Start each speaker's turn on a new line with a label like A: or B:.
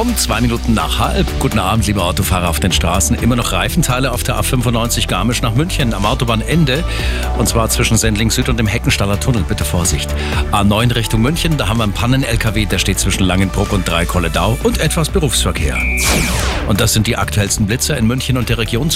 A: Um zwei Minuten nach halb. Guten Abend, liebe Autofahrer auf den Straßen. Immer noch Reifenteile auf der A95 Garmisch nach München am Autobahnende. Und zwar zwischen Sendling Süd und dem Heckenstaller Tunnel. Bitte Vorsicht. A9 Richtung München. Da haben wir einen Pannen-LKW. Der steht zwischen Langenbruck und Dreikolledau. Und etwas Berufsverkehr. Und das sind die aktuellsten Blitzer in München und der Region.